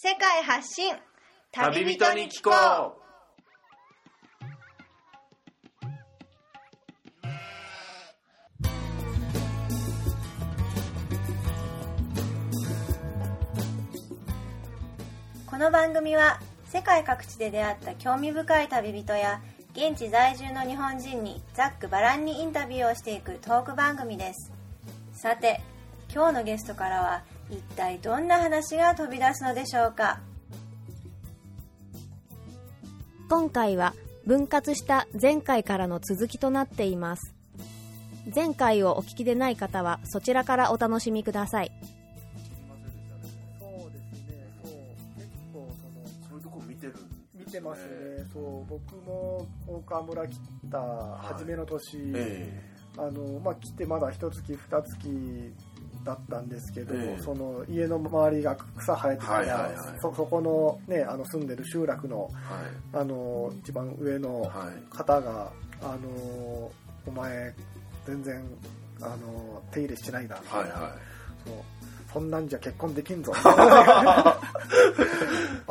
世界発信。旅人に聞こう。この番組は世界各地で出会った興味深い旅人や現地在住の日本人にざっくばらんにインタビューをしていくトーク番組です。さて今日のゲストからは一体どんな話が飛び出すのでしょうか？今回は分割した前回からの続きとなっています。前回をお聞きでない方はそちらからお楽しみください。そうですね、そう、結構その、そういうとこ見てる見てますね、そう、僕も大川村来た初めの年、え。あの、まあ、来てまだ一月、二月だったんですけど、ええ。その家の周りが草生えてたら、はいはいはい。そそこのね、あの住んでる集落の、えはあの、一番上のいはい。方が、あの、お前、全然、あの、手入れしてないな、みたいな。はいはそうそんなんじゃ結婚できんぞ。あ、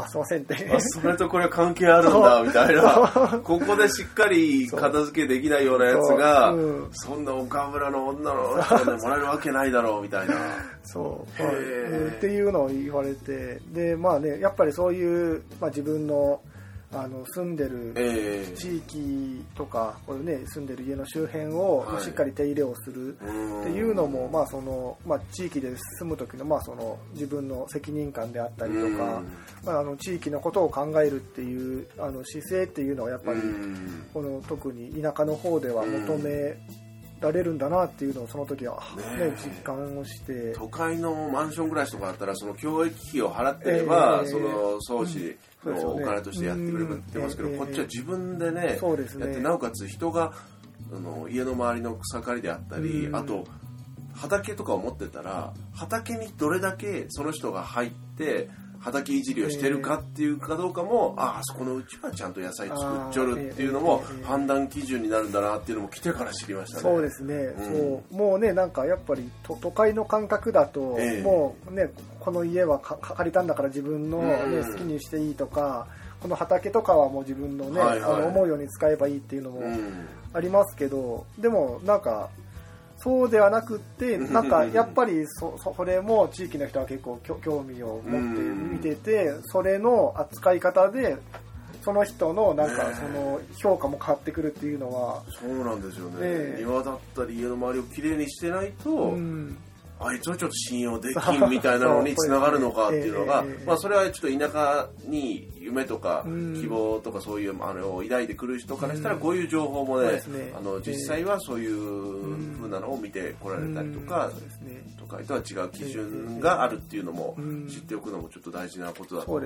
すいませんって。いあそれとこれ関係あるんだみたいな。ここでしっかり片付けできないようなやつがそう。うんそんな岡村の女の人でもらえるわけないだろうみたいな。そう、へはいー。っていうのを言われて、で、まあね、やっぱりそういう、まあ自分の、あの、住んでるええ。地域とか、これね、住んでる家の周辺をはい。しっかり手入れをする。っていうのも、まあそのまあ、地域で住む時の,、まあその自分の責任感であったりとか、まあ、あの地域のことを考えるっていうあの姿勢っていうのはやっぱり、うん。この特に田舎の方では求められるんだなっていうのをその時は、ねね、実感をして。都会のマンション暮らしとかだったらその教育費を払ってれば、ええ。そのお金としてやってくれるってますけど、うん。こっちは自分でねそうですね。やってなおかつ人があの家の周りの草刈りであったり、うん。あと畑とかを持ってたら畑にどれだけその人が入って畑いじりをしてるかっていうかどうかも、ああそこのうちはちゃんと野菜作っちょるっていうのも判断基準になるんだなっていうのも来てから知りましたね。そうですね、うん。そう。もうねなんかやっぱり都都会の感覚だと、ええ。もうねこの家は借りたんだから自分の、ねうん。好きにしていいとかこの畑とかはもう自分のね、はいはい。あの思うように使えばいいっていうのもうん。ありますけど、でもなんかそうではなくってなんかやっぱりそそそれも地域の人は結構興味を持って見ててそれの扱い方でその人のなんかねその評価も変わってくるっていうのは、そうなんですよね、ええ。庭だったり家の周りをきれいにしてないと、うん。あいつはちょっと信用できんみたいなのにつながるのかっていうのが、まあ、それはちょっと田舎に夢とかうん。希望とかそういうあのを抱いてくる人からしたらうん。こういう情報もそうね,、あの実際はそういう風なのを見てこられたりとか、都会とは違う基準があるっていうのもうん。知っておくのもちょっと大事なことだと思い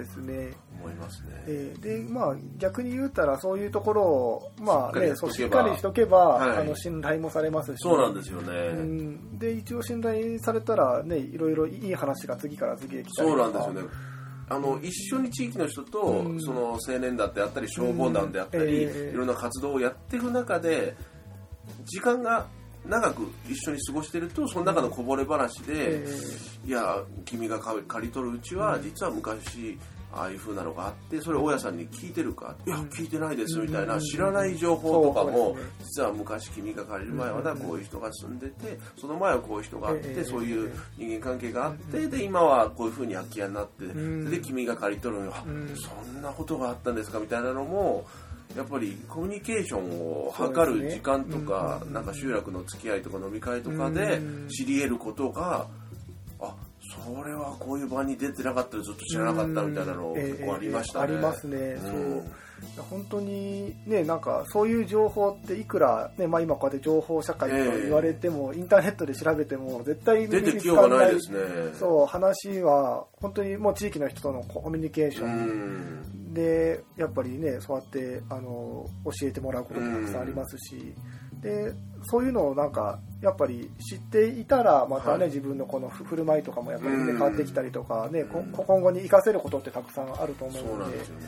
ますね。えーでまあ逆に言うたらそういうところをまあねそうしっかりしとけば、はい。あの信頼もされますし。そうなんですよね。うん。で一応信頼されたらねいろいろいい話が次から次へ来たりそうとかなんですよね。あの一緒に地域の人と、うん。その青年団であったり消防団であったり、いろんな活動をやっていく中で時間が長く一緒に過ごしてるとその中のこぼれ話で、えいや君が借り取るうちは実は昔ああいう風なのがあってそれを大家さんに聞いてるか、いや聞いてないですみたいな、うん知らない情報とかも、実は昔君が借りる前はなこういう人が住んでてその前はこういう人があって、ええそういう人間関係があってで今はこういう風に空き家になって、ん。で君が借り取るのそんなことがあったんですか？みたいなのもやっぱりコミュニケーションを図る時間とか、うん。なんか集落の付き合いとか飲み会とかでうん。知り得ることが、あそれはこういう場に出てなかったらずっと知らなかったみたいなのうん。結構ありましたね。ええありますね、うん。そう。本当にねなんかそういう情報っていくら、ねまあ、今こうやって情報社会と言われても、インターネットで調べても絶対出てきようがないですね。そう話は本当にもう地域の人とのコミュニケーショうンん。でやっぱりねそうやってあの教えてもらうこともたくさんありますし、でそういうのをなんかやっぱり知っていたらまたね、はい。自分のこの振る舞いとかもやっぱりね、うん。変わってきたりとかね、こうん。今後に生かせることってたくさんあると思うそうのでなんですよね。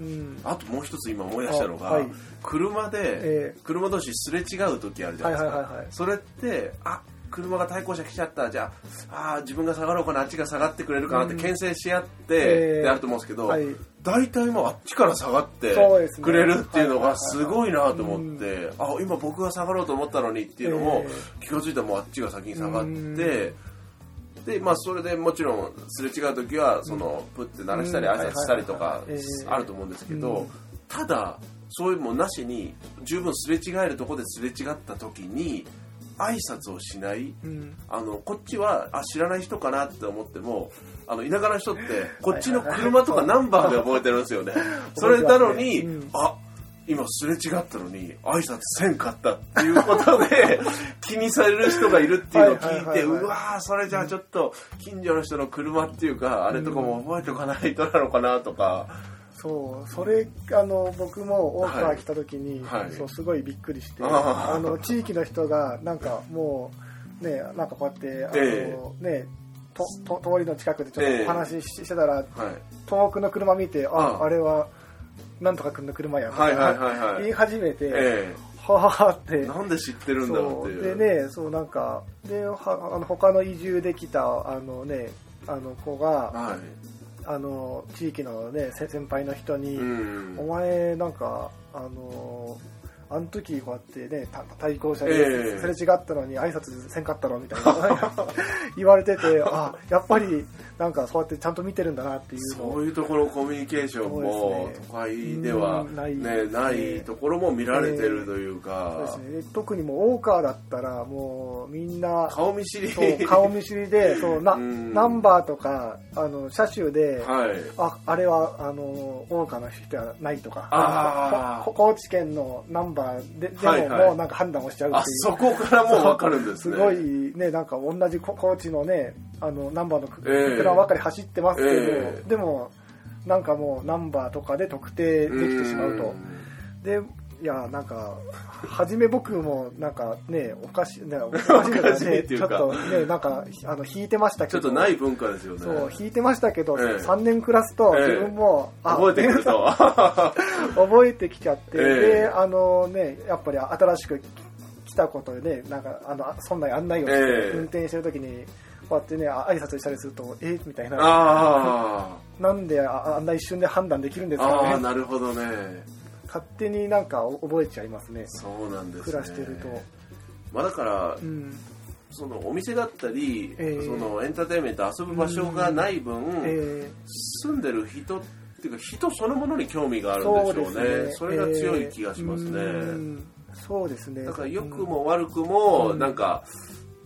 うん。あともう一つ今思い出したのが、あはい。車でえ車同士すれ違う時あるじゃはないいですか、はいはいはいそれってあ車が対向車来ちゃった。じゃああー自分が下がろうかなあっちが下がってくれるかなってうん。牽制し合って、えーであると思うんですけど、はい大体もうあっちから下がってくれるっていうのはいがすごいなと思って、あ今僕が下がろうと思ったのにっていうのも、気が付いたらもうあっちが先に下がって、でまあそれでもちろんすれ違う時はそのプッて鳴らしたりうん。挨拶したりとかあると思うんですけど、うん。ただそういうのもなしに十分すれ違えるところですれ違った時に挨拶をしない。うん。あのこっちはあ知らない人かなって思ってもあの田舎の人ってこっちの車とかナンバーで覚えてるんですよね。それなのに、うん。あ今すれ違ったのに挨拶せんかったっていうことで 気にされる人がいるっていうのを聞いてうわーそれじゃあちょっと近所の人の車っていうかあれとかも覚えておかないとなのかなとか。そうそれあの僕も大川来た時に、はい。はい。そうすごいびっくりして、あの地域の人がなんかもうねなんかこうやってあの、えねとと通りの近くでちょっとお話ししてたら、はい。遠くの車見てあああ。れはなんとか君の車やみたいなはいはいはいはい。言い始めて、えはあって。えなんで知ってるんだろそううっていう。でねそうなんかではあの他の移住できたあのねあの子がはあの地域のねせ先輩の人に、い。うんお前なんかあのあの時こうやってねた対向車ええ。ですれ違ったのに挨拶せんかったろみたいな 言われててあやっぱりなんかそうやってちゃんと見てるんだなっていうそういうところコミュニケーションも都会ではうんないね。ないところも見られてるというそうかですね。で特にもう大川だったらもうみんな顔見知り。顔見知りでそうなうん。ナンバーとかあの車種で、はい。ああれはあの大川の人はないとか。高知県のナンバーででも、はいはい。もうなんか判断をしちゃうっていう。あそこからもう分かるんですね。すごいねなんか同じこ高知のねあのナンバーのくええ。車ばかり走ってますけど、ええ。でもなんかもうナンバーとかで特定できてしまうと。でいやなんか初め僕もなんかねおかしいね おかしいちょっとねなんかあの引いてましたけど。ちょっとない文化ですよね。そう引いてましたけど、ええ。3年暮らすとええ。自分も、あ覚えてくると 覚えてきちゃって、ええ。であのねやっぱり新しく来たことでねなんかあのそんな案内をして、ええ。運転してる時にこうやってねあ挨拶したりするとえみたいな。あなんでああんな一瞬で判断できるんでーすかあーねなるほどね勝手になんか覚えちゃいますね。そうなんですね。暮らしてると、まあだからうん。そのお店だったり、ええ。そのエンターテインメント遊ぶ場所がない分、え住んでる人っていうか人そのものに興味があるんでしょうね。それが強い気がしますね、え。うん。そうですね。だから良くも悪くも、うん。なんか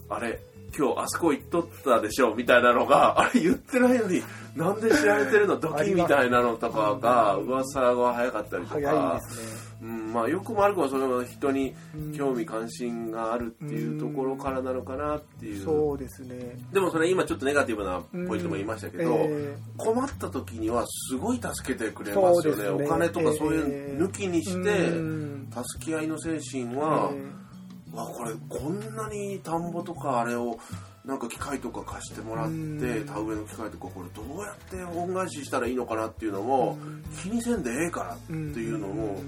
あれ今日あそこ行っとったでしょみたいなのがあれ言ってないのになんで知られてるの？ドキみたいなのとかが噂が早かったりとか。うん、まあ良くも悪くもその人に興味関心があるっていうところからなのかなっていう、そうですね。でもそれ今ちょっとネガティブなポイントも言いましたけど、え困った時にはすごい助けてくれますよね。お金とかそういう抜きにして、うん。助け合いの精神は、え。わこれこんなに田んぼとかあれをなんか機械とか貸してもらってうん。田植えの機械とかこれどうやって恩返ししたらいいのかなっていうのも気にせんでええからっていうのも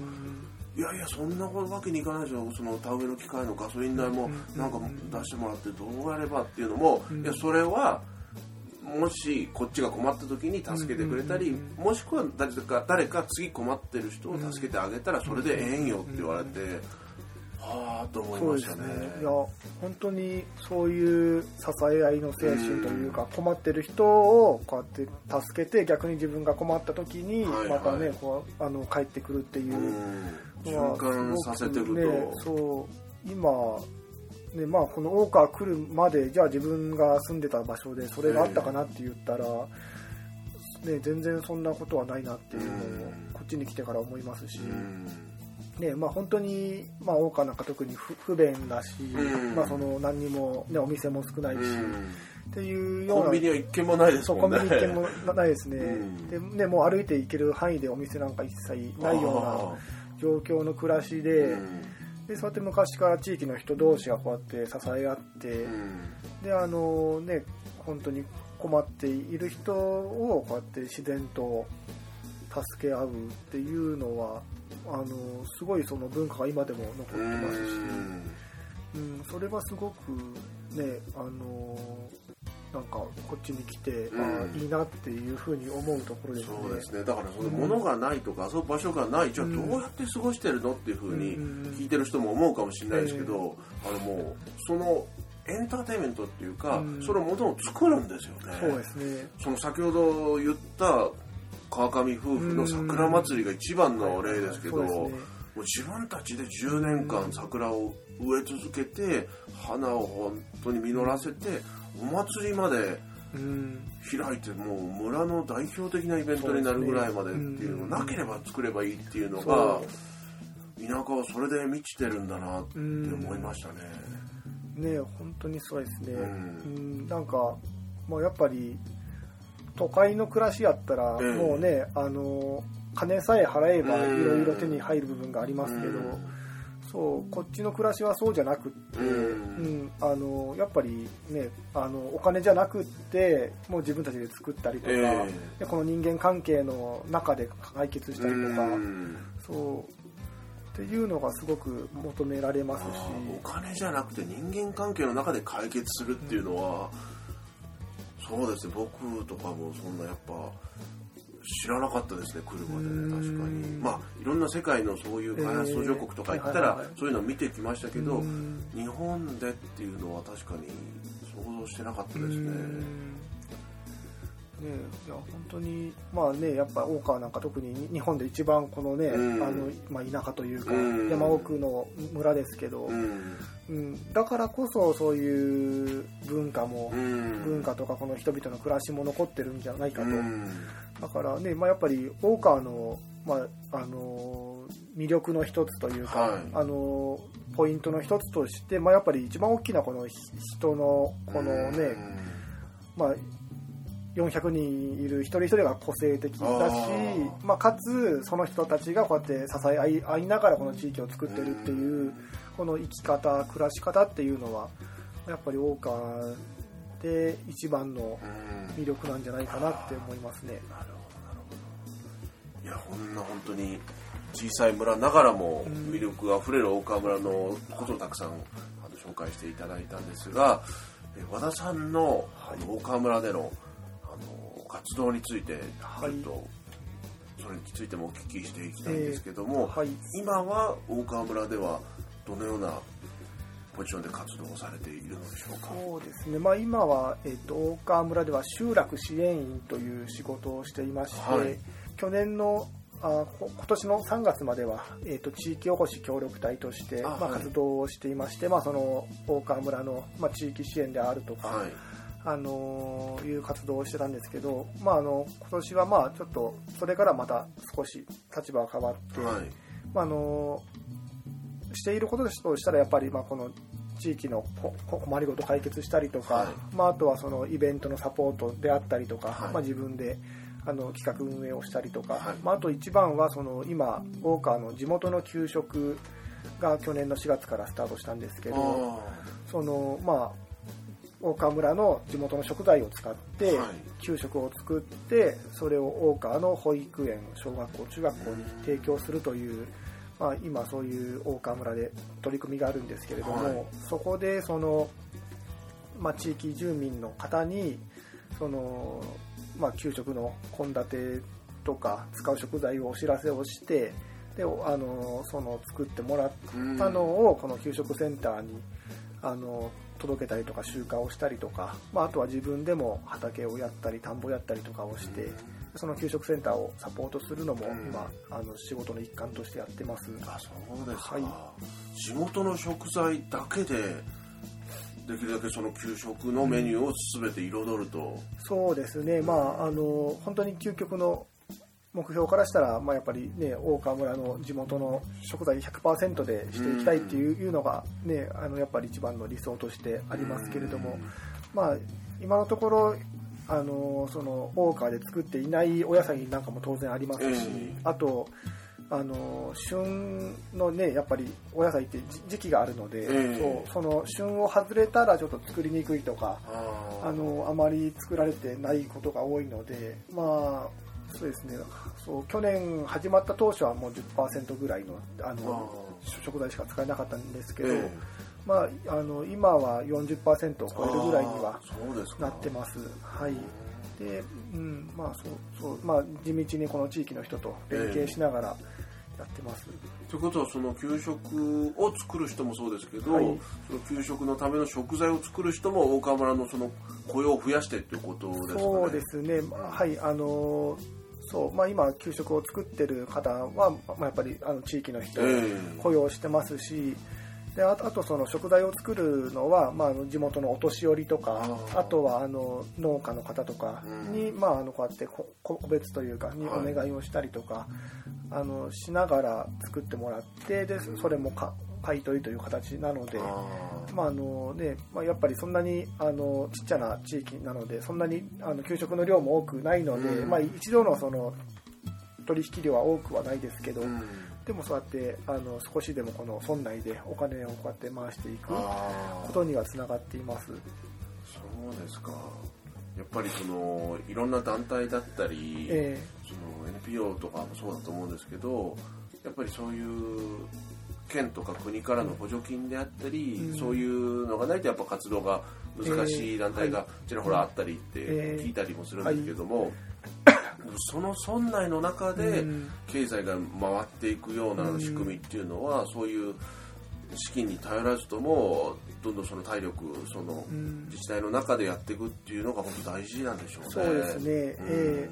いやいやそんなわけにいかないでしょその田植えの機械のガソリン代もなんか出してもらってどうやればっていうのもいやそれはもしこっちが困った時に助けてくれたりもしくは誰か誰か次困ってる人を助けてあげたらそれでええんよって言われてはあと思いましたね。ね。いや本当にそういう支え合いの精神というか困ってる人をこうやって助けて逆に自分が困った時にはいはい。またねこうあの帰ってくるっていううん。のは循環させていくと、そう今ねまあこの大川来るまでじゃあ自分が住んでた場所でそれがあったかなって言ったら、ね、全然そんなことはないなっていうのをうん。こっちに来てから思いますし、うんねまあ、本当に、まあ、大川なんか特に不不便だし、うん。まあ、その何にも、ね、お店も少ないし、うん。っていうようなコンビニは一軒もないですもんね。ビニ一軒もないですね、うん。でねもう歩いて行ける範囲でお店なんか一切ないような状況の暮らしで,、うん。でそうやって昔から地域の人同士がこうやって支え合って、うん。であのね本当に困っている人をこうやって自然と助け合うっていうのはあのすごいその文化が今でも残ってますし、うん、それはすごくねあのなんかこっちに来て、うん。いいなっていうふうに思うところですね。そうですね。だからその物がないとか遊ぶ場所がないじゃあどうやって過ごしてるのっていうふうに聞いてる人も思うかもしれないですけど、あのもうそのエンターテインメントっていうか、うん。そのものを作るんですよね。そうですね。その先ほど言った川上夫婦の桜祭りが一番の例ですけど、そうですね。もう自分たちで10年間桜を植え続けて花を本当に実らせてお祭りまでうん開いてもう村の代表的なイベントになるぐらいまでっていうのうん。なければ作ればいいっていうのそがう田舎はそれで満ちてるんだなって思いましたね。ね本当にそうですね。うん。うん。なんかもうやっぱり都会の暮らしやったら、ええもうねあの金さえ払えばうん。いろいろ手に入る部分がありますけど、うん。そうこっちの暮らしはそうじゃなくって、うん。うんあのやっぱりねあのお金じゃなくってもう自分たちで作ったりとか、えでこの人間関係の中で解決したりとか、うん。そうっていうのがすごく求められますし。お金じゃなくて人間関係の中で解決するっていうのは、そうですね。僕とかもそんなやっぱ知らなかったですね来るまでね確かに。うんまあいろんな世界のそういう開発途上国とか行ったらそういうのを見てきましたけどうん。日本でっていうのは確かに想像してなかったですね。うん。ねいや本当にまあねやっぱ大川なんか特に日本で一番このね、うん。あのまあ、田舎というか、うん。山奥の村ですけど、うんうん。だからこそそういう文化も、うん。文化とかこの人々の暮らしも残ってるんじゃないかと、うん。だからね、まあ、やっぱり大川の,、まあ、あの魅力の一つというか、はい。あのポイントの一つとして、まあ、やっぱり一番大きなこのひ人のこのね、まあ、400人いる一人一人が個性的だしまあ、かつその人たちがこうやって支え合い合いながらこの地域を作ってるっていうこの生き方暮らし方っていうのはやっぱり大川で一番のうん。魅力なんじゃないかなって思いますね。なるほどなるほど。いやこんな本当に小さい村ながらも魅力あふれる大川村のことをたくさんあの紹介していただいたんですがえ和田さんの大川村でのあの活動についてちょっとそれについてもお聞きしていきたいんですけども、はい。今は大川村ではどのようなポジションで活動をされているのでしょうか？そうですね、まあ、今は、えっと大川村では集落支援員という仕事をしていまして、はい。去年のあこ今年の3月までは、えっと地域おこし協力隊としてまあ、あはい。活動をしていまして、まあ、その大川村の、まあ、地域支援であるとか、はい。あのーいう活動をしてたんですけど、まあ、あの今年はまあちょっとそれからまた少し立場が変わって、はい。まあ、あのしていることとしたらやっぱりまあこの地域の困りごと解決したりとか、はい。まあ、あとはそのイベントのサポートであったりとか、はい。まあ、自分であの企画運営をしたりとか、はい。まあ、あと一番はその今大川の地元の給食が去年の4月からスタートしたんですけどあそのまあ大川村の地元の食材を使ってはい。給食を作ってそれを大川の保育園小学校中学校に提供するという、まあ、今そういう大川村で取り組みがあるんですけれども、はい。そこでその、まあ、地域住民の方にその、まあ、給食の献立とか使う食材をお知らせをしてであのその作ってもらったのをこの給食センターにあの届けたりとか集荷をしたりとか、まあ、あとは自分でも畑をやったり田んぼやったりとかをしてその給食センターをサポートするのもうん。今あの仕事の一環としてやってます。あそうですか、はい。地元の食材だけでできるだけその給食のメニューを全て彩ると、そうですね、まあ、あの本当に究極の目標からしたら、まあ、やっぱりね大川村の地元の食材100%でしていきたいっていう,、いうのが、ね、あのやっぱり一番の理想としてありますけれども、まあ、今のところあのその大川で作っていないお野菜なんかも当然ありますし、ええ。あとあの旬のねやっぱりお野菜って時時期があるので、ええ。そうその旬を外れたらちょっと作りにくいとかあのあまり作られてないことが多いのでまあそうですね。そう去年始まった当初はもう10%ぐらいのあのあ食材しか使えなかったんですけど、えまあ、あの今は40%を超えるぐらいにはなってます。はい。で、うん、まあそうそう、まあ地道にこの地域の人と連携しながらやってます。ということはその給食を作る人もそうですけど、はいその給食のための食材を作る人も大川村のその雇用を増やしてっていうことですかね。そうですね。まあはい、あのそう、まあ今給食を作ってる方は、まあやっぱりあの地域の人雇用してますし。であとあとその食材を作るのは、まあ、地元のお年寄りとかあとはあの農家の方とかに、まあ、あのこうやってこ個別というかにはい。お願いをしたりとか、あのしながら作ってもらってでそれもか買い取りという形なので。あまああのねまあ、やっぱりそんなにあのちっちゃな地域なのでそんなにあの給食の量も多くないので、うん。まあ、一度のその取引量は多くはないですけど、ーうんでもそうやってあの少しでもこの村内でお金をこうやって回していくことにはつながっています。そうですか。やっぱりそのいろんな団体だったり、えその NPO とかもそうだと思うんですけどやっぱりそういう県とか国からの補助金であったり、うん。そういうのがないとやっぱ活動が難しい団体がえちらほらあったりってえ聞いたりもするんですけども、その村内の中えでうん。経済が回っていくような仕組みっていうのは、そういう資金に頼らずともどんどんその体力そのうん。自治体の中でやっていくっていうのが本当大事なんでしょうね。そうですね、ええ。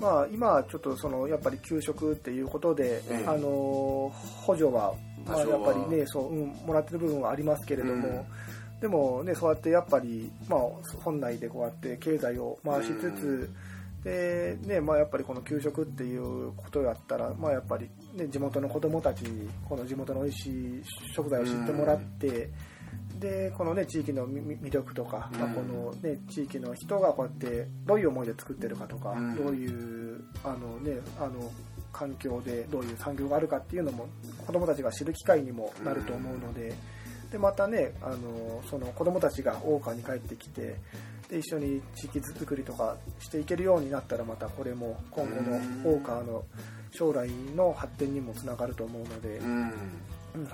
まあ、今ちょっとそのやっぱり給食っていうことで、ええ。あの補助は、まあ、やっぱりねそう、うん、もらってる部分はありますけれども、うん。でもねそうやってやっぱり、まあ、本内でこうやって経済を回しつつ、でねまあ、やっぱりこの給食っていうことやったら、まあ、やっぱり、ね、地元の子どもたちにこの地元の美味しい食材を知ってもらって、でこのね地域のみ魅力とか、まあ、うんこのね地域の人がこうやってどういう思いで作ってるかとか、うんどういうあのねあの環境でどういう産業があるかっていうのも子どもたちが知る機会にもなると思うので。でまたねあのその子どもたちが大川に帰ってきてで一緒に地域づくりとかしていけるようになったらまたこれも今後の大川の将来の発展にもつながると思うので、うん。うん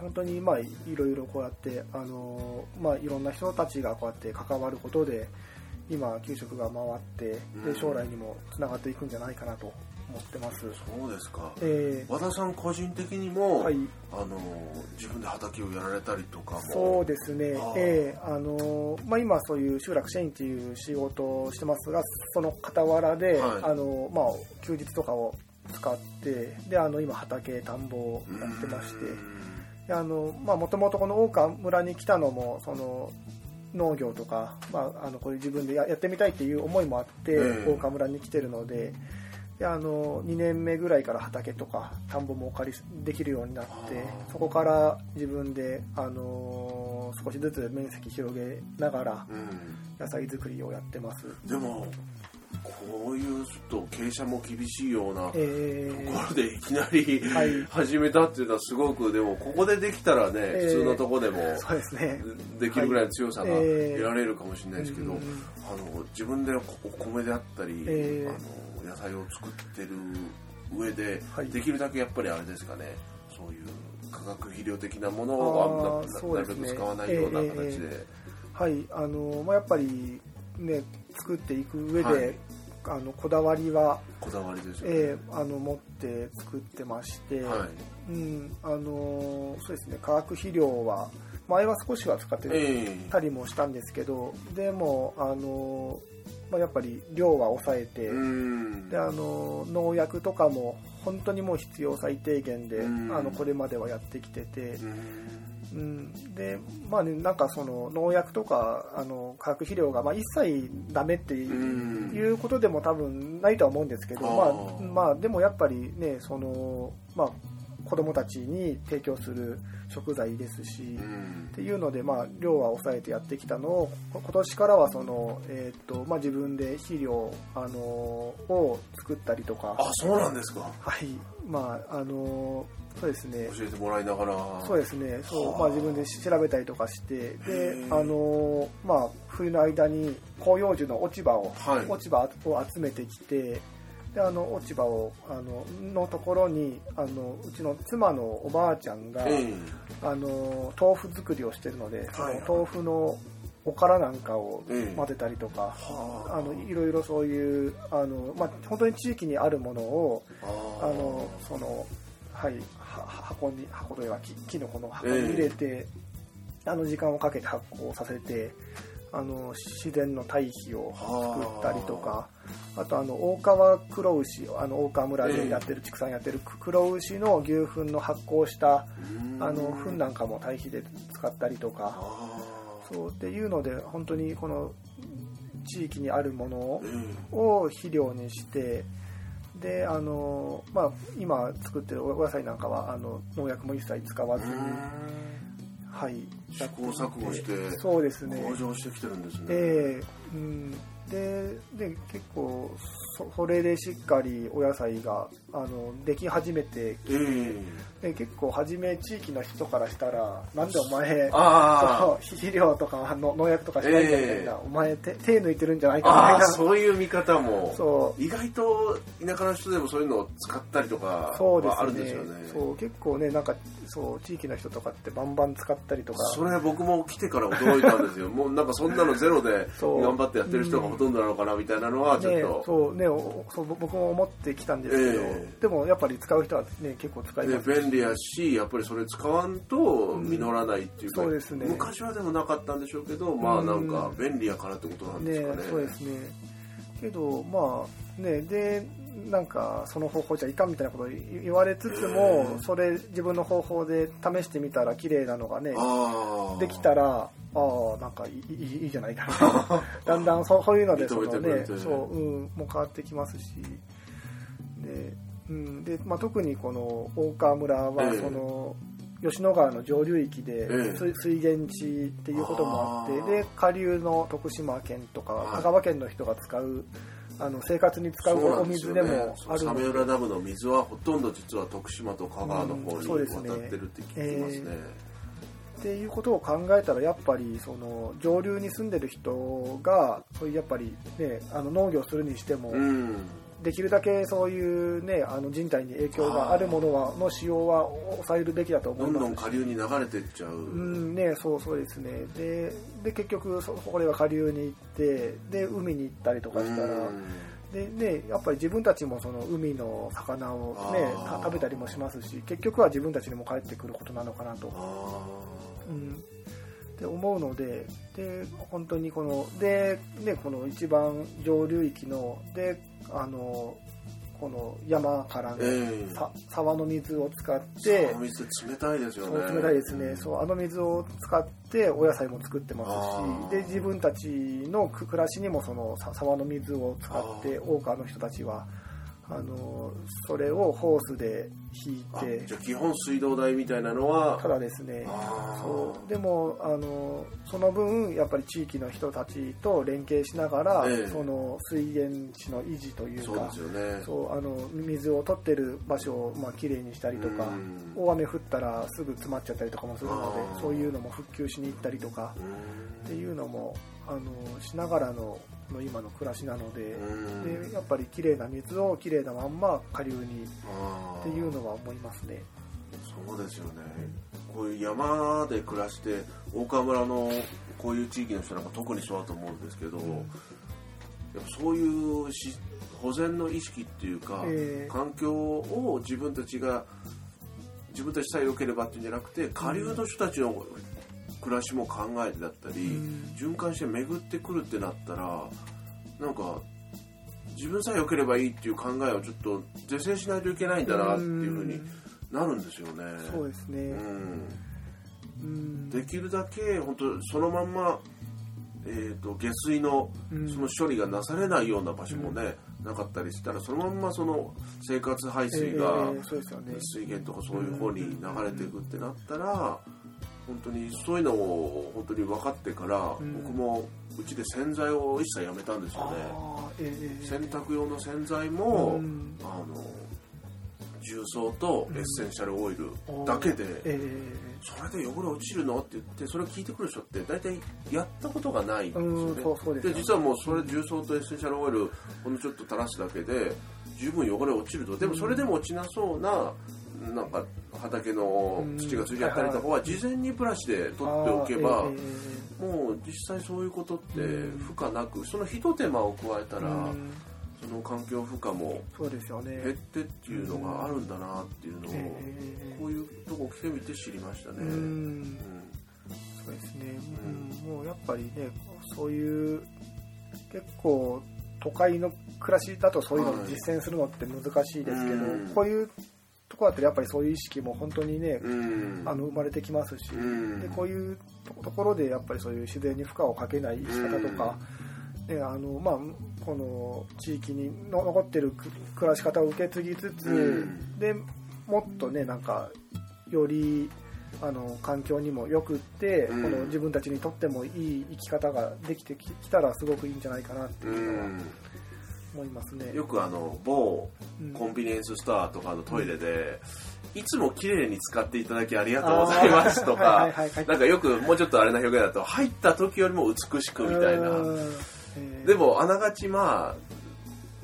本当にまあいろいろこうやってあの、まあ、いろんな人たちがこうやって関わることで今給食が回ってうん。で将来にもつながっていくんじゃないかなと思ってます。そうですか。えー和田さん個人的にも、はい。あの自分で畑をやられたりとかも。そうですね。あー、ええ。あのまあ、今、そういう集落支援っていう仕事をしてますが、その傍らで、はい。あのまあ、休日とかを使って、であの今、畑、田んぼをやってまして、であのまあ、もともとこの大川村に来たのも、その農業とか、まあ、あのこういう自分でややってみたいっていう思いもあって、ええ。大川村に来てるので。であの2年目ぐらいから畑とか田んぼもお借りできるようになってそこから自分で、あの少しずつ面積広げながらうん。野菜作りをやってます。でもこういうちょっと傾斜も厳しいようなとえ。ころでいきなり、はい。始めたっていうのはすごくでもここでできたらね、え普通のとこでもー、そうですね。できるぐらいの強さがはい。えー得られるかもしれないですけど、うんあの自分でお米であったり、えーあの野菜を作ってる上で、はい。できるだけやっぱりあれですかねそういう化学肥料的なものはあーなるべく使わないようなえー形で、はい、あのまあ、やっぱりね作っていく上で、はい。あのこだわりは、こだわりですよね。えーあの持って作ってまして、はい。うんあのそうですね化学肥料は前は少しは使ってえたりもしたんですけどでもあの、まあ、やっぱり量は抑えて、であの農薬とかも本当にもう必要最低限で、うん。あのこれまではやってきてて、うん。うん、でまあねなんかその農薬とかあの化学肥料がまあ一切ダメっていう,、うん。ことでも多分ないとは思うんですけどあまーあ、まあでもやっぱりねそのまあ子供たちに提供する食材ですし、うん。っていうので、まあ、量は抑えてやってきたのをこ今年からはその、えーとまあ、自分で肥料、あのを作ったりとか。あそうなんですか。はい。まああのそうですね。教えてもらいながら。そうですね。そう、はあ。まあ、自分で調べたりとかしてへでえ。あの、まあ、冬の間に広葉樹の落ち葉を、はい。落ち葉を集めてきてであの落ち葉をあののところにあのうちの妻のおばあちゃんが、えあの豆腐作りをしてるので、そのはい。豆腐のおからなんかをええ。混ぜたりとか、はあ。あのいろいろそういうあの、まあ、本当に地域にあるものをああ。のそのはいは箱に箱というか木木のこの箱に入れて、あの時間をかけて発酵させてあの自然の堆肥を作ったりとかあとあの大川黒牛あの大川村でやってる畜産やってる黒牛の牛糞の発酵したうん。あの糞なんかも堆肥で使ったりとかあそうっていうので本当にこの地域にあるものを肥料にしてであの、まあ、今作ってるお野菜なんかはあの農薬も一切使わずに、はい試行錯誤してそうですね。向上してきてるんですね。ええうん、でで結構そそれでしっかりお野菜があのでき始めてええで結構初め地域の人からしたらなんでお前あそう肥料とかの農薬とかしないんだみたいな、ええお前手手抜いてるんじゃないあかみたいな。そういう見方も。そう。意外と田舎の人でもそういうのを使ったりとかはあるんですよね。そう結構ねなんかそう地域の人とかってバンバン使ったりとか。それ僕も来てから驚いたんですよ。もうなんかそんなのゼロで頑張ってやってる人がほとんどなのかなみたいなのはちょっねと、そう。ねおそう僕も思ってきたんですけど、ええ。でもやっぱり使う人はね結構使いねます。し便利やしやっぱりそれ使わんと実らないっていうか、そうですね。昔はでもなかったんでしょうけどまあなんか便利やからってことなんですかね。そうですね。けどまあねでなんかその方法じゃいかんみたいなことを言われつつも、ええ。それ自分の方法で試してみたら綺麗なのがねできたらああなんかいいいいじゃないか。な だんだんそうそういうのでそのねそう、うん、もう変わってきますし。で,、うんでまあ、特にこの大川村はええ。その、吉野川の上流域でええ。水水源地っていうこともあって、で下流の徳島県とかはい。香川県の人が使うあの生活に使うお水でもあるサので。メ浦ダムの水はほとんど実は徳島と香川の方うんにそうですね。渡ってるって聞きますね。っていうことを考えたらやっぱりその上流に住んでる人がそういうやっぱりねあの農業するにしても、うん。できるだけそういうねあの人体に影響があるものはの使用は抑えるべきだと思どんいます。どん下流に流れてっちゃう。うんねそうそうですね。でで結局そこれは下流に行ってで海に行ったりとかしたら、うん。でね、やっぱり自分たちもその海の魚を、ね、食べたりもしますし結局は自分たちにも帰ってくることなのかなと、あうん、って思うのでで本当にこので、ね、この一番上流域のであのこの山からの、ええ。さ沢の水を使っーて沢水冷たいですよね。そう冷たいですね、そうあの水を使ってお野菜も作ってますしで自分たちの暮らしにもそのさ沢の水を使ってあ大川の人たちはあのそれをホースで引いあてじゃあ基本水道代みたいなのはただですね。そう。でもあのその分やっぱり地域の人たちと連携しながら、ええ。その水源地の維持というかそうあの水を取ってる場所をまあきれいにしたりとかうん。大雨降ったらすぐ詰まっちゃったりとかもするのでそういうのも復旧しに行ったりとかうん。っていうのもあのしながらのの今の暮らしなのでうん。でやっぱりきれいな水をきれいなまんま下流にっていうのは思いますね。そうですよね。こういう山で暮らして大川村のこういう地域の人なんか特にそうだと思うんですけど、やっぱそういうし保全の意識っていうか、ええ。環境を自分たちが自分たちさえ良ければっていうんじゃなくて下流の人たちの暮らしも考えてだったり、うん。循環して巡ってくるってなったらなんか自分さえ良ければいいっていう考えをちょっと是正しないといけないんだなっていうふうになるんですよね。そうですね、うん。うん。できるだけ本当そのまんま、えー、と下水のうん。その処理がなされないような場所もね、なかったりしたらそのまんまその生活排水が水源とかそういう方に流れていくってなったら本当にそういうのを本当に分かってから、ん。僕もうちで洗剤を一切やめたんですよね。ええ洗濯用の洗剤も、うん。あの重曹とエッセンシャルオイルだけで、えそれで汚れ落ちるの？って言ってそれを聞いてくる人って大体やったことがないんですよね。うんそうそうでね。実はもうそれ重曹とエッセンシャルオイルほんのちょっと垂らすだけで十分汚れ落ちると。でもそれでも落ちなそうななんか畑の土がついちゃったりとかは事前にブラシで取っておけばもう実際そういうことって負荷なくそのひと手間を加えたらうん。その環境負荷も減ってっていうのがあるんだなっていうのをえこういうとこ来てみて知りましたね。うん。そうですね、うん、もうやっぱりねそういう結構都会の暮らしだとそういうのを実践するのって難しいですけど、うん。こういうとこだったらやっぱりそういう意識も本当にね、うん。あの生まれてきますし、うん。でこういうところでやっぱりそういう自然に負荷をかけない仕方とか、ねあのまあ、この地域にの残ってるく暮らし方を受け継ぎつつ、うん。でもっとねなんかよりあの環境にもよくって、うん。この自分たちにとってもいい生き方ができてきたらすごくいいんじゃないかなってういうのはん思いますね。よくあの某うん。コンビニエンスストアとかのトイレで、いつも綺麗に使っていただきありがとうございますとかなんかよくもうちょっとあれな表現だと入った時よりも美しくみたいな。でもあながちまあ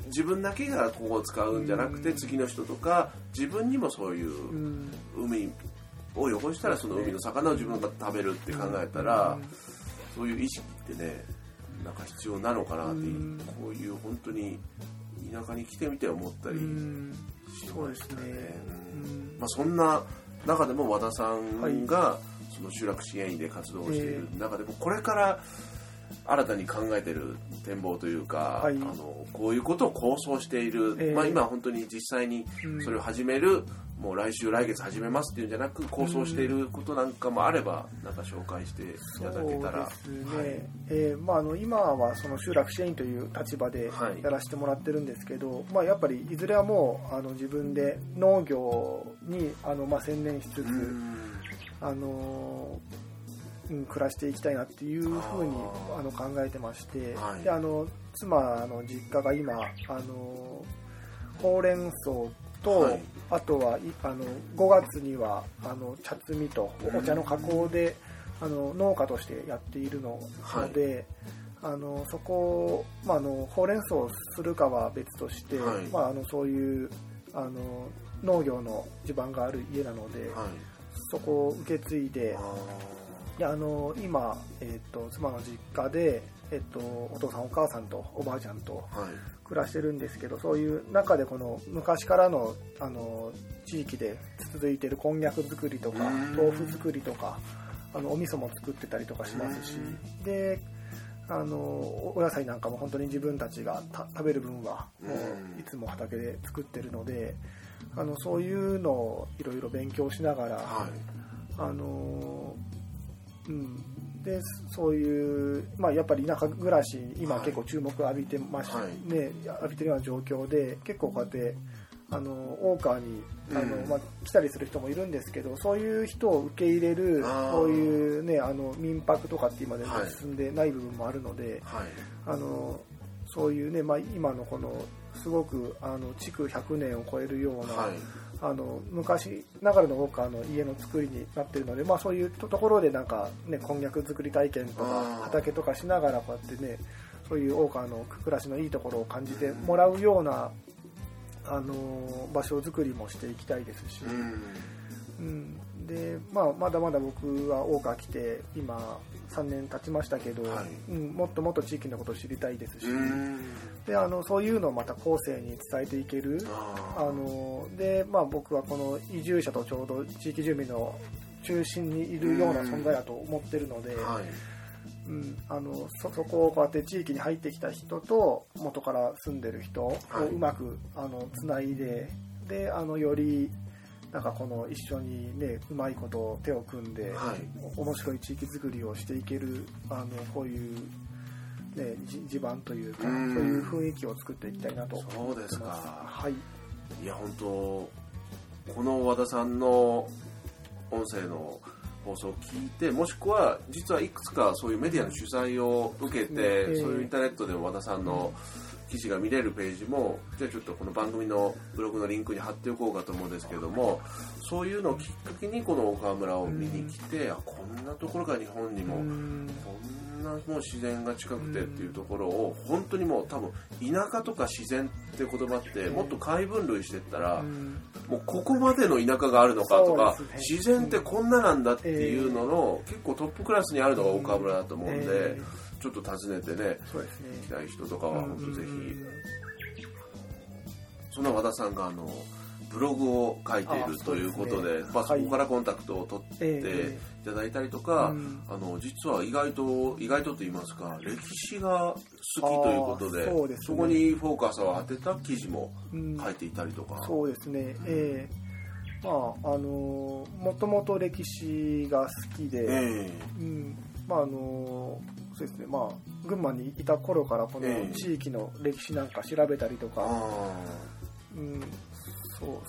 自分だけがここを使うんじゃなくてうん。次の人とか自分にもそういううん。海を汚したらその海の魚を自分が食べるって考えたらそういう意識ってねなんか必要なのかなってうん。こういう本当に田舎に来てみて思ったりうん。しそうですねましたね。うんまあ、そんな中でも和田さんがその集落支援員で活動している中でもこれから新たに考えてる展望というか、はい。あのこういうことを構想している、ええ。まあ、今本当に実際にそれを始める、もう来週来月始めますっていうんじゃなく構想していることなんかもあればなんか紹介していただけたら。そうですね、はい。えーまあ、あの今はその集落支援員という立場ではい。やらせてもらってるんですけど、まあ、やっぱりいずれはもうあの自分で農業にあの、まあ、専念しつつ、うん。あのうん、暮らしていきたいなっていうふうにあの考えてまして、はい。であの妻の実家が今あのほうれん草と、はい。あとはいあの5月にはあの茶摘みとお茶の加工であの農家としてやっているので、あのそこ、まあ、あのほうれん草をするかは別として、はい。まあ、あのそういうあの農業の地盤がある家なので、はい。そこを受け継いであであの今、えっと妻の実家で、えっとお父さんお母さんとおばあちゃんと暮らしてるんですけどそういう中でこの昔からのあの地域で続いてるこんにゃく作りとかうん。豆腐作りとかあのお味噌も作ってたりとかしますし。であのおお野菜なんかも本当に自分たちがた食べる分はもうん。ういつも畑で作ってるのであのそういうのをいろいろ勉強しながら、はい。あのうん、でそういう、まあ、やっぱり田舎暮らし今はい結構注目浴びてまし、はい。ね浴びてるような状況で結構こうやってあの大川にあの、うん。まあ、来たりする人もいるんですけどそういう人を受け入れるそういう、ね、あの民泊とかって今ではい。進んでない部分もあるので、はい。あのそういうね、まあ、今のこのすごくあの築100年を超えるような、はいあの昔ながらの大川の家の作りになってるので、まあ、そういうとところでなんか、ね、こんにゃく作り体験とあかー。畑とかしながらこうやってねそういう大川の暮らしのいいところを感じてもらうような、あの場所づくりもしていきたいですし、うん。うん、で、まあ、まだまだ僕は大川来て今3年経ちましたけど、はいうん、もっともっと地域のことを知りたいですし、うん。であのそういうのをまた後世に伝えていける。ああので、まあ、僕はこの移住者とちょうど地域住民の中心にいるような存在だと思ってるので、ーはい。うん、あのそそこをこうやって地域に入ってきた人と元から住んでる人をはいうまくあのつないでであのよりなんかこの一緒にねうまいことを手を組んで、はい。お面白い地域づくりをしていけるあのこういう、ね、じ地盤というか、うん。そういう雰囲気を作っていきたいなとそうですか。はい。いや本当この和田さんの音声の放送を聞いてもしくは実はいくつかそういうメディアの取材を受けて、ええ。そういうインターネットで和田さんの記事が見れるページもじゃあちょっとこの番組のブログのリンクに貼っておこうかと思うんですけどもそういうのをきっかけにこの岡村を見に来て、あこんなところが日本にも、こんなもう自然が近くてっていうところを本当にもう多分田舎とか自然って言葉ってもっと解分類してったら、もうここまでの田舎があるのかとか、自然ってこんななんだっていうのの、結構トップクラスにあるのが岡村だと思うんで、えちょっと訪ねてねそうですね。行きたい人とかは本当ぜひ、そんな和田さんがあのブログを書いているあということでね。まあ、そはい。こからコンタクトを取ってえいただいたりとか、うん。あの実は意外と意外とと言いますか歴史が好きということでそうですね。こにフォーカスを当てた記事もうん。書いていたりとか、そうですね、ええ。まああのもともと歴史が好きで、え。うん。まああのそうですね。まあ群馬にいた頃からこのええ。地域の歴史なんか調べたりとえか、あうん、そ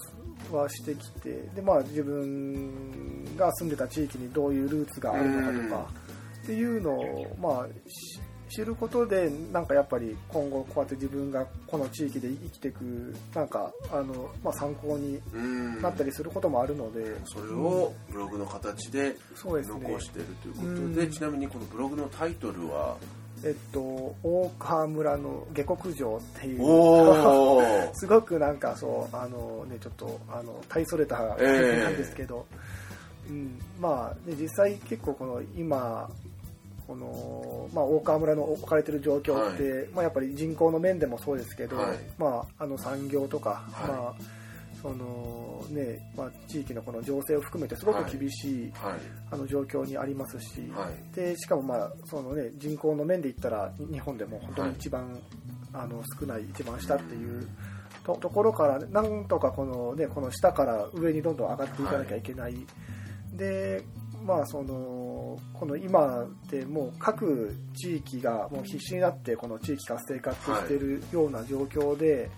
うはしてきてでまあ自分が住んでた地域にどういうルーツがあるのかとか、っていうのをまあし知ることでなんかやっぱり今後こうやって自分がこの地域で生きていくなんかあの、まあ、参考にーうん。なったりすることもあるので、それをブログの形で残しているということで、うん。ちなみにこのブログのタイトルは？えっと大川村の下克上っていう。すごくなんかそうあのねちょっとあの大それたなんですけど、うん、まあ、ね、実際結構この今この、まあ、大川村の置かれてる状況って、まあ、やっぱり人口の面でもそうですけど、はい。まあ、あの産業とか、はい。まあそのねまあ、地域のこの情勢を含めてすごく厳しい、はい。あの状況にありますし、はい。でしかも、まあそのね、人口の面で言ったらに日本でも本当に一番、あの少ない一番下っていうとところからなんとかこの,、ね、この下から上にどんどん上がっていかなきゃいけない、でまあそのこの今ってもう各地域がもう必死になってこの地域活性化ってしてるような状況で、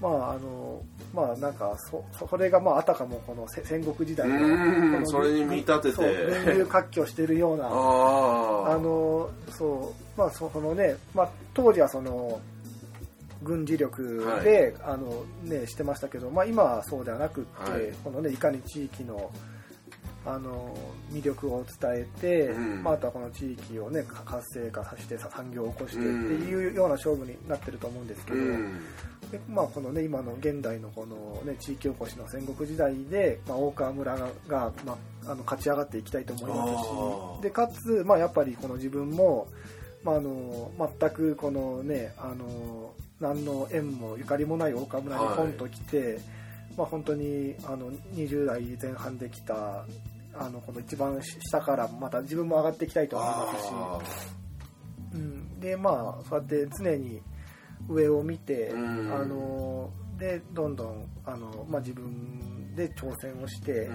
まああのまあなんかそそれがまああたかもこのせ戦国時代のそれに見立てて。そう群雄割拠してるような あのそうまあそそのね、まあ、当時はその軍事力で、あのねしてましたけど、まあ、今はそうではなくって、はい。このねいかに地域のあの魅力を伝えて、うん。まあ、あとはこの地域をねか活性化させてさ産業を起こしてっていうような勝負になってると思うんですけど、うん。でまあ、このね今の現代のこの、ね、地域おこしの戦国時代で、まあ、大川村が、まあ、あの勝ち上がっていきたいと思いますしでかつ、まあ、やっぱりこの自分も、まあ、あの全くこのねあの何の縁もゆかりもない大川村にポンと来て、まあ、本当にあの20代前半で来たあのこの一番下からまた自分も上がっていきたいと思いますし。あうん、でまあそうやって常に上を見て、うん。あのでどんどんあの、まあ、自分で挑戦をして、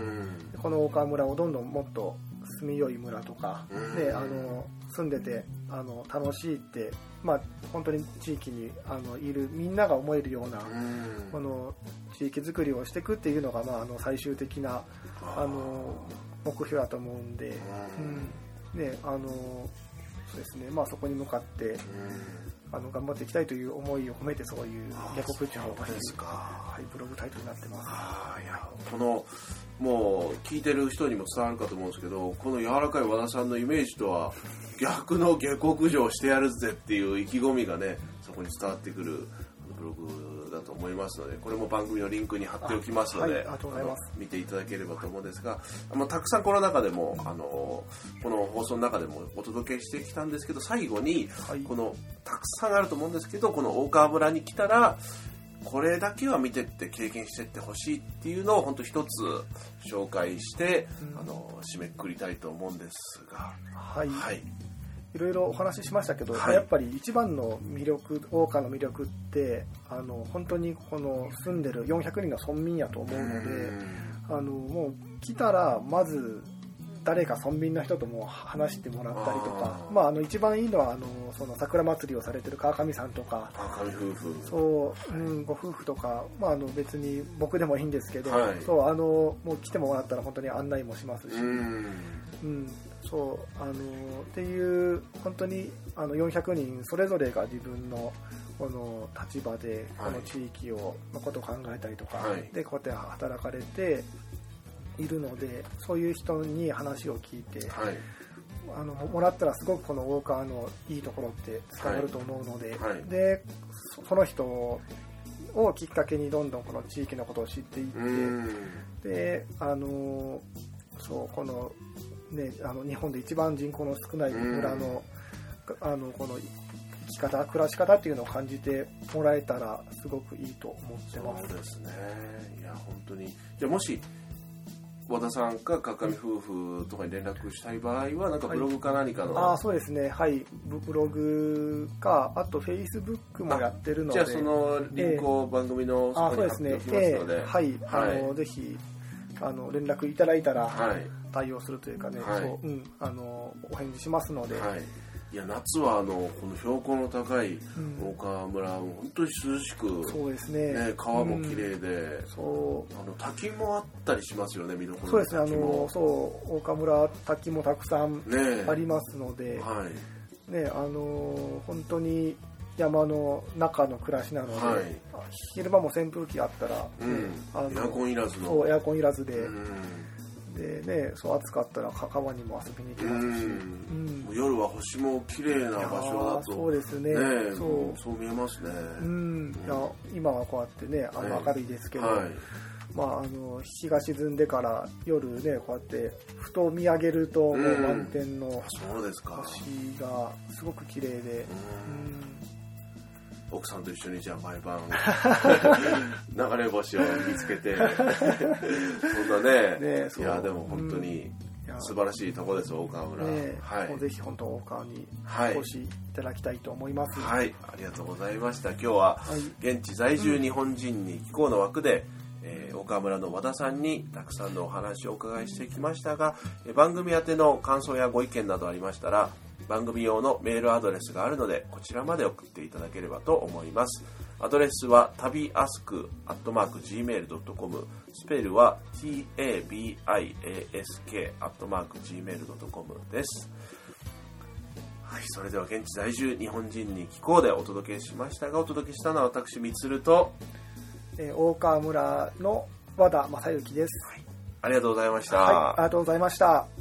この大川村をどんどんもっと住みよい村とか、うん。であの住んでてあの楽しいって、まあ、本当に地域にあのいるみんなが思えるような、うん。この地域づくりをしていくっていうのが、まあ、あの最終的なあの目標だと思うんで、うん。ねあのそうですね。まあ、そこに向かってうん。あの頑張っていきたいという思いを込めてそういう下克上そうですか。はい、ブログタイトルになってます。あーいやこのもう聞いてる人にも伝わるかと思うんですけどこの柔らかい和田さんのイメージとは逆の下克上してやるぜっていう意気込みがねそこに伝わってくるブログだと思いますのでこれも番組のリンクに貼っておきますので、あの見ていただければと思うんですがあのたくさんこの中でもあのこの放送の中でもお届けしてきたんですけど最後にはい。このたくさんあると思うんですけどこの大川村に来たらこれだけは見てって経験してってほしいっていうのを本当一つ紹介して、うん。あの締めくくりたいと思うんですが、はい、はい、いろいろお話ししましたけど、はい。やっぱり一番の魅力大川の魅力ってあの本当にこの住んでる400人の村民やと思うのであのもう来たらまず誰か村民の人とも話してもらったりとかまあ、あの一番いいのはあのその桜祭りをされてる川上さんとか。赤身夫婦。そう、うん、ご夫婦とか、まあ、あの別に僕でもいいんですけど、はい。そうあのもう来てもらったら本当に案内もしますし、うん。うん、そうあのっていう本当にあの400人それぞれが自分のこの立場でこの地域をのことを考えたりとか、はい。でこうやって働かれているのでそういう人に話を聞いてはい。あのもらったらすごくこの大川のいいところって伝わると思うので、はい。でそその人をきっかけにどんどんこの地域のことを知っていって、うん。であのそうこのねあの日本で一番人口の少ない村の,、あのこの生き方暮らし方っていうのを感じてもらえたらすごくいいと思ってます。そうですね。いや本当に。じゃあもし和田さんか川上夫婦とかに連絡したい場合はなんかブログか何かの、ああそうですね。はい。ブブログかあとフェイスブックもやってるので。じゃあそのリンクを番組のあそこにそうですね貼っておきますので、ええ。はい、あのはい。ぜひあの連絡いただいたらはい。対応するというかね、はい。そううん、あのお返事しますので、はい、いや夏はあのこの標高の高いうん。大川村は本当に涼しく、そうですね。ね、川も綺うん。麗で、そう。あの滝もあったりしますよね見どころそうですね、あのそう岡村滝もたくさんね。ありますので、はい。ね、あの本当に山の中の暮らしなので、はい。昼間も扇風機あったら、うん。あのエアコンいらずの。そうエアコンいらずで、うんでね、そう暑かったらか川にも遊びに行けますし、ううん。夜は星も綺麗な場所だと。そうですね。ねそう。そう見えますね、うん、いや今はこうやってねあのはい。明るいですけど、はい。まあ、あの日が沈んでから夜ねこうやってふと見上げるともううん満天の星がすごく綺麗で、うん。うん奥さんと一緒にじゃあ毎晩。流れ星を見つけて。そんなね。ねいやでも本当に素晴らしいとこです大川村、ねはい。ぜひ本当大川にはい。お越しいただきたいと思います。はい。ありがとうございました。今日ははい。現地在住日本人に気候の枠で、えー岡村の和田さんにたくさんのお話をお伺いしてきましたがえー番組宛ての感想やご意見などありましたら番組用のメールアドレスがあるのでこちらまで送っていただければと思います。アドレスは旅アスクアットマーク Gmail.com スペルは tabiask アットマーク Gmail.com です。はい、それでは現地在住日本人に聞こうでお届けしましたがお届けしたのは私みつると。えー大川村の和田正幸です。ありがとうございました、はい、ありがとうございました。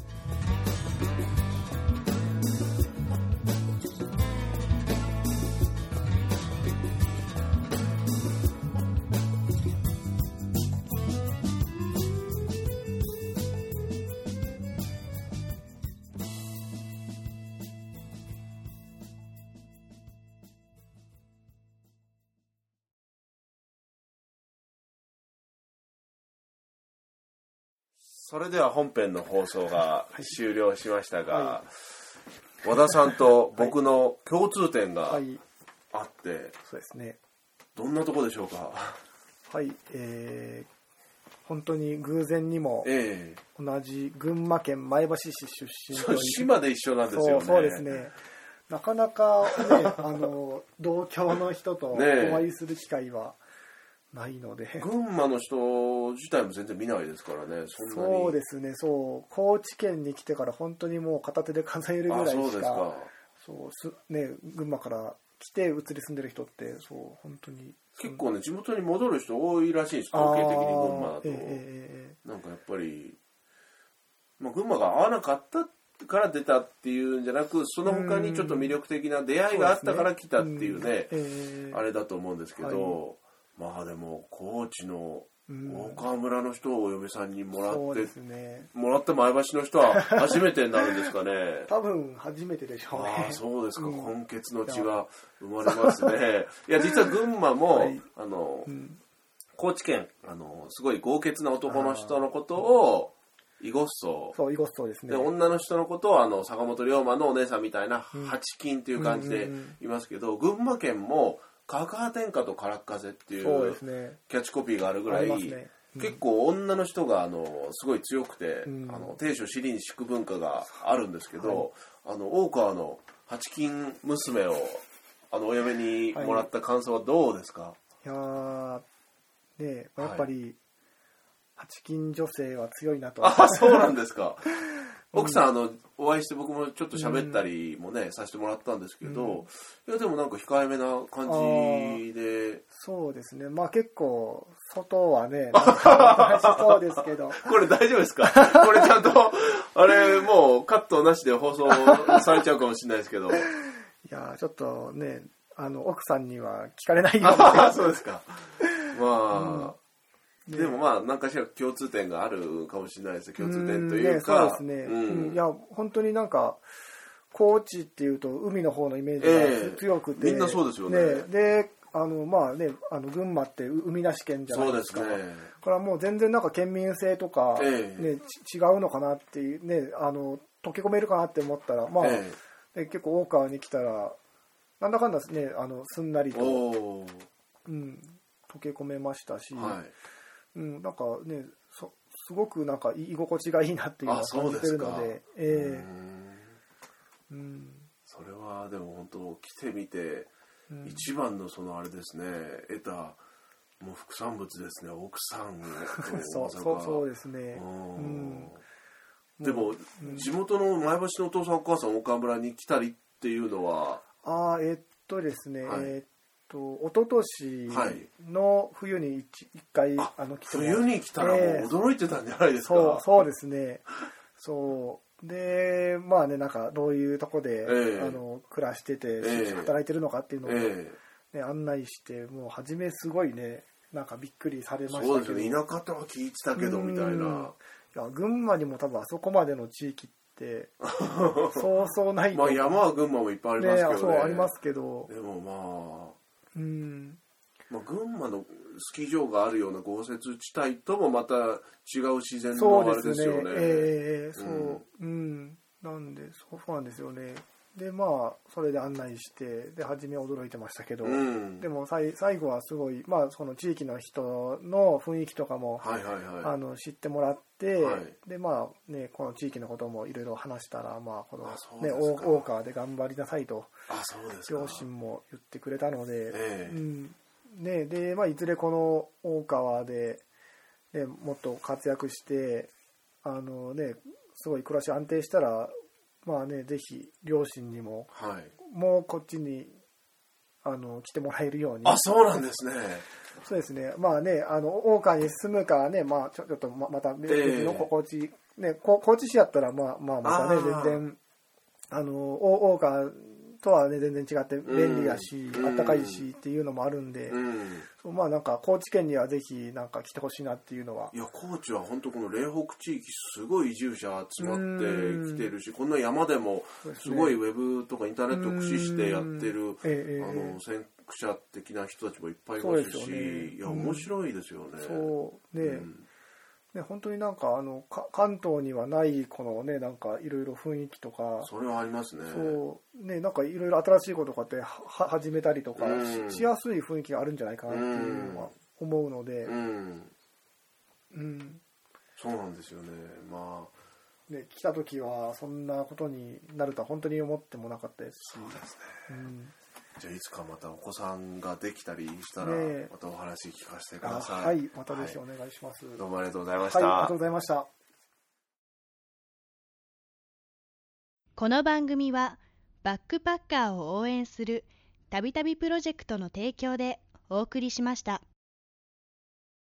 それでは本編の放送が終了しましたが、は和田さんと僕の共通点がはい、あって、そうですね。どんなとこでしょうか？はい、えー本当に偶然にもえ同じ群馬県前橋市出え身そう島で一緒なんですよね。そうですね。なかなかね、あの同郷の人とお会いする機会はないので。群馬の人自体も全然見ないですからねそうですね、そう、高知県に来てから本当にもう片手で数えるぐらいあそうしか、ですか。そうすね、群馬から来て移り住んでる人って、そう、本当に。結構ね地元に戻る人多いらしいんです統計的に群馬だと、えええなんかやっぱり、まあ、群馬が合わなかったから出たっていうんじゃなくその他にちょっと魅力的な出会いがあったから来たっていうねえええあれだと思うんですけど、まあでも高知のうん。大川村の人をお嫁さんにもらって、そうですね。もらった前橋の人は初めてになるんですかね。多分初めてでしょうね。ああそうですか、うん。根血の血が生まれますね。いや実は群馬も、はい。あのうん。高知県あのすごい豪傑な男の人のことを囲碁荘そう、イゴストですね。で女の人のことをあの坂本龍馬のお姉さんみたいなうん。八金っていう感じでうんうんうん。いますけど、群馬県も「カカア天下とからっ風」っていそう。キャッチコピーがあるぐらい、ね。うん。結構女の人があのすごい強くて、うん。あの亭主尻に敷く文化があるんですけど、あの大川の八金娘をあのお嫁にもらった感想はどうですか、いやー、ねやっぱり、八金女性は強いなと。あそうなんですか 奥さん、あのお会いして僕もちょっと喋ったりもね、させてもらったんですけど、いやでもなんか控えめな感じで。そうですね。まあ結構外はね しそうですけど。これ大丈夫ですか？これちゃんと あれもうカットなしで放送されちゃうかもしれないですけど。いやちょっとねあの奥さんには聞かれないようあなそうですか。まあ、ねでもまあ何かしら共通点があるかもしれないです共通点とんいうか。ね、そうですね、うん。うん。いや本当になんか高知っていうと海の方のイメージええが強くて、みんなそうですよね。であのまあねあの群馬って海なし県じゃなそいうでか。ですすね。これはもう全然なんか県民性とか、ええ。ねち違うのかなっていうねあの溶け込めるかなって思ったらまあ、えね結構大川に来たらなんだかんだねあのすんなりえと、うん、溶け込めましたし、はいうん、なんかねそすごくなんか居心地がいいなっていうのはあそう感じてるのでえうん。えうん。それはでも本当来てみてうん。一番のそのあれですね得たもう副産物ですね奥さんと そうそうそうですね。うん。うん。でも、うん。地元の前橋のお父さんお母さん岡村に来たりっていうのは？ああえっとですね、はい。えっと一昨年はい。の冬に一一回ああの来て冬に来たらもうええ。驚いてたんじゃないですか、そうそうですね。そう。でまあねなんかどういうとこで、ええ。あの暮らしてて、ええ。働いてるのかっていうのを、ねえ。案内してもう初めすごいねなんかびっくりされえましたけど。そうですね。田舎とは聞いてたけどみたいうんな。いや群馬にも多分あそこまでの地域って そうそうないと。まあ山は群馬もいっぱいありますけどね。ねそうありますけど。でもうん。まあ、まあ、群馬のスキー場があるような豪雪地帯ともまた違う自然そうのあですね。れですよね。ええそう。うん、なんでそうそうなんですよねでまあそれで案内してで初め驚いてましたけど、うん。でもさい最後はすごいまあその地域の人の雰囲気とかも、はいはいはい。あの知ってもらって、はい。でまあねこの地域のこともいろいろ話したらまあこのねですか。大大川で頑張りなさいとあそうですか。両親も言ってくれたので、ええ。うん。ねでまあいずれこの大川で、ね、もっと活躍してあのねすごい暮らし安定したらまあねぜひ両親にもはい。もうこっちにあの来てもらえるように。あそうなんですね。そうですね、まあね、あの大川に住むかね、まあ、ちょっとままた別のええ高知、ね、こ高知市やったら、まあ、まあ、またね、全然、あの、お大川とはね、全然違って便利やし、うん。あったかいしっていうのもあるんで、うんまあなんか、高知県にはぜひ、なんか来てほしいなっていうのは、いや高知は本当この嶺北地域すごい移住者集まってうんきてるしこんな山でもすごいウェブとかインターネットを駆使してやってるうん。ええあええの先駆者的な人たちもいっぱいいますしねいやうん。面白いですよね。そう、ね、うんね、本当になんか、あの、か関東にはない、このね、なんか、いろいろ雰囲気とか、それはありますね。そう。ねなんかいろいろ新しいこととかってはは始めたりとかうん。ししやすい雰囲気があるんじゃないかなっていうのは思うので、うん。うん。そうなんですよね。まあ。ね、来た時はそんなことになるとは本当に思ってもなかったですし。そうですね。うんじゃあいつかまたお子さんができたりしたらねえまたお話聞かせてくあださい。はいまたぜひおは願いします、いどうもありがとうございましはい、ありたがとう。ございましたこの番組はバックパッカーを応援するたびたびプロジェクトの提供でお送りしました。